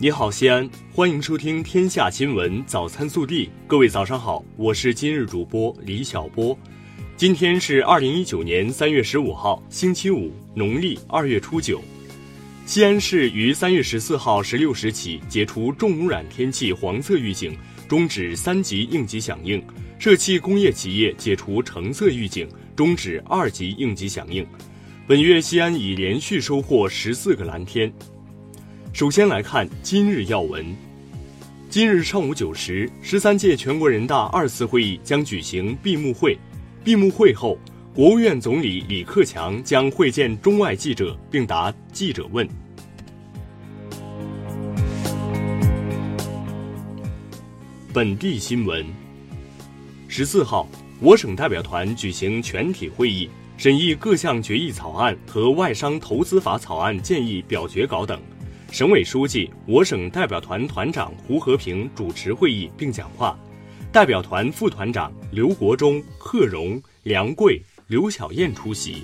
你好，西安，欢迎收听《天下新闻早餐速递》。各位早上好，我是今日主播李小波。今天是二零一九年三月十五号，星期五，农历二月初九。西安市于三月十四号十六时起解除重污染天气黄色预警，终止三级应急响应；涉气工业企业解除橙色预警，终止二级应急响应。本月西安已连续收获十四个蓝天。首先来看今日要闻。今日上午九时，十三届全国人大二次会议将举行闭幕会。闭幕会后，国务院总理李克强将会见中外记者，并答记者问。本地新闻。十四号，我省代表团举行全体会议，审议各项决议草案和外商投资法草案建议表决稿等。省委书记、我省代表团团长胡和平主持会议并讲话，代表团副团长刘国忠、贺荣、梁贵、刘晓燕出席。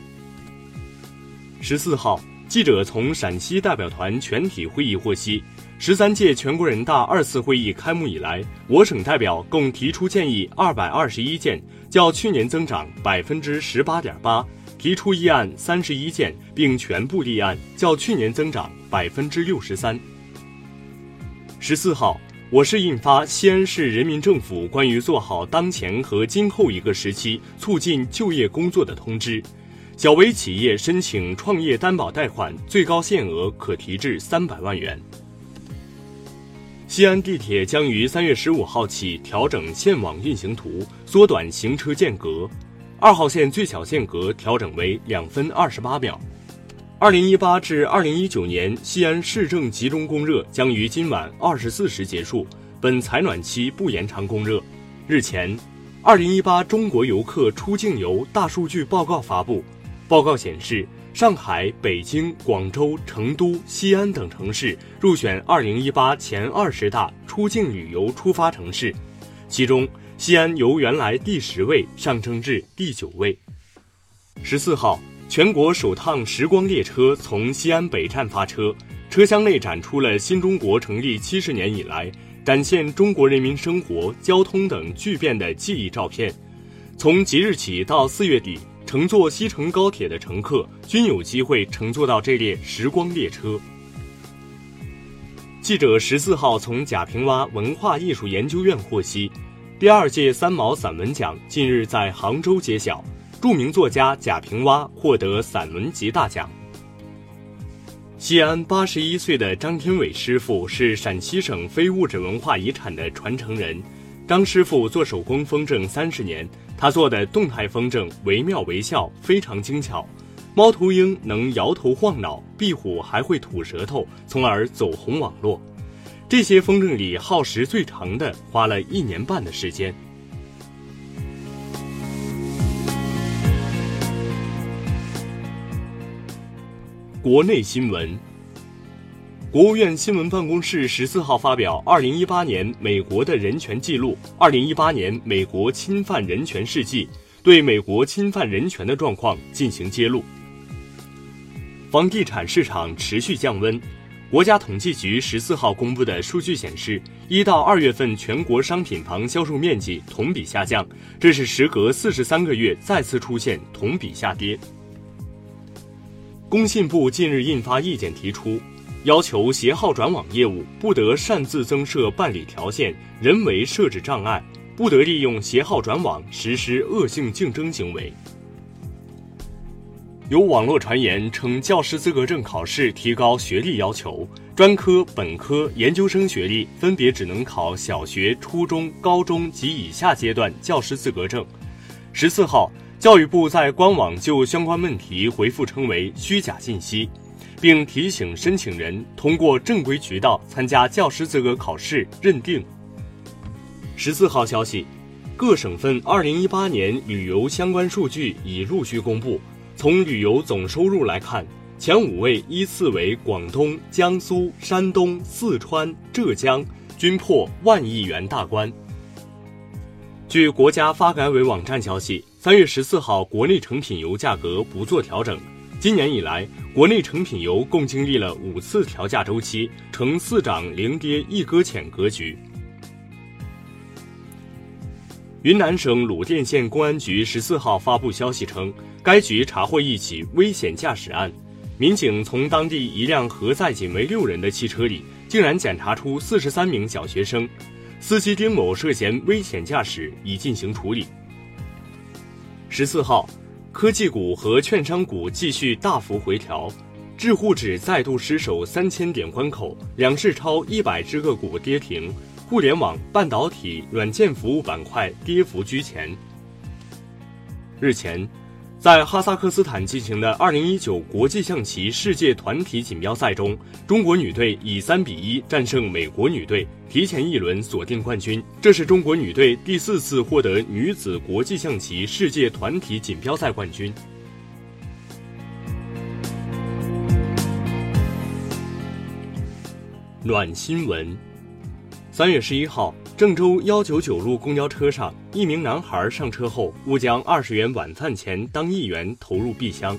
十四号，记者从陕西代表团全体会议获悉，十三届全国人大二次会议开幕以来，我省代表共提出建议二百二十一件，较去年增长百分之十八点八。提出议案三十一件，并全部立案，较去年增长百分之六十三。十四号，我市印发《西安市人民政府关于做好当前和今后一个时期促进就业工作的通知》，小微企业申请创业担保贷款最高限额可提至三百万元。西安地铁将于三月十五号起调整线网运行图，缩短行车间隔。二号线最小间隔调整为两分二十八秒。二零一八至二零一九年西安市政集中供热将于今晚二十四时结束，本采暖期不延长供热。日前，二零一八中国游客出境游大数据报告发布，报告显示，上海、北京、广州、成都、西安等城市入选二零一八前二十大出境旅游出发城市，其中。西安由原来第十位上升至第九位。十四号，全国首趟时光列车从西安北站发车，车厢内展出了新中国成立七十年以来展现中国人民生活、交通等巨变的记忆照片。从即日起到四月底，乘坐西成高铁的乘客均有机会乘坐到这列时光列车。记者十四号从贾平凹文化艺术研究院获悉。第二届三毛散文奖近日在杭州揭晓，著名作家贾平凹获得散文集大奖。西安八十一岁的张天伟师傅是陕西省非物质文化遗产的传承人。张师傅做手工风筝三十年，他做的动态风筝惟妙惟肖，非常精巧。猫头鹰能摇头晃脑，壁虎还会吐舌头，从而走红网络。这些风筝里耗时最长的，花了一年半的时间。国内新闻，国务院新闻办公室十四号发表《二零一八年美国的人权记录》《二零一八年美国侵犯人权事迹》，对美国侵犯人权的状况进行揭露。房地产市场持续降温。国家统计局十四号公布的数据显示，一到二月份全国商品房销售面积同比下降，这是时隔四十三个月再次出现同比下跌。工信部近日印发意见，提出要求携号转网业务不得擅自增设办理条件、人为设置障碍，不得利用携号转网实施恶性竞争行为。有网络传言称，教师资格证考试提高学历要求，专科、本科、研究生学历分别只能考小学、初中、高中及以下阶段教师资格证。十四号，教育部在官网就相关问题回复称为虚假信息，并提醒申请人通过正规渠道参加教师资格考试认定。十四号消息，各省份二零一八年旅游相关数据已陆续公布。从旅游总收入来看，前五位依次为广东、江苏、山东、四川、浙江，均破万亿元大关。据国家发改委网站消息，三月十四号国内成品油价格不做调整，今年以来，国内成品油共经历了五次调价周期，呈四涨零跌一搁浅格局。云南省鲁甸县公安局十四号发布消息称，该局查获一起危险驾驶案，民警从当地一辆核载仅为六人的汽车里，竟然检查出四十三名小学生，司机丁某涉嫌危险驾驶，已进行处理。十四号，科技股和券商股继续大幅回调，智沪指再度失守三千点关口，两市超一百只个股跌停。互联网、半导体、软件服务板块跌幅居前。日前，在哈萨克斯坦进行的2019国际象棋世界团体锦标赛中，中国女队以3比1战胜美国女队，提前一轮锁定冠军。这是中国女队第四次获得女子国际象棋世界团体锦标赛冠军。暖新闻。三月十一号，郑州幺九九路公交车上，一名男孩上车后误将二十元晚饭钱当一元投入币箱，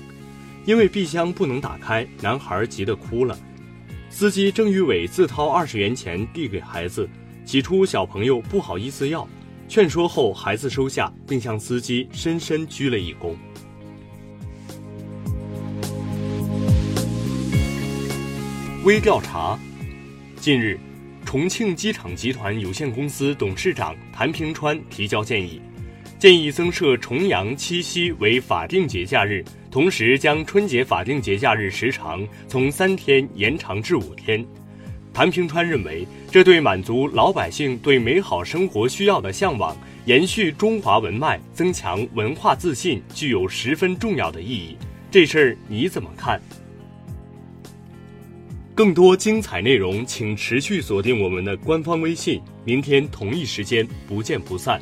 因为币箱不能打开，男孩急得哭了。司机郑玉伟自掏二十元钱递给孩子，起初小朋友不好意思要，劝说后孩子收下，并向司机深深鞠了一躬。微调查，近日。重庆机场集团有限公司董事长谭平川提交建议，建议增设重阳、七夕为法定节假日，同时将春节法定节假日时长从三天延长至五天。谭平川认为，这对满足老百姓对美好生活需要的向往，延续中华文脉，增强文化自信，具有十分重要的意义。这事儿你怎么看？更多精彩内容，请持续锁定我们的官方微信。明天同一时间，不见不散。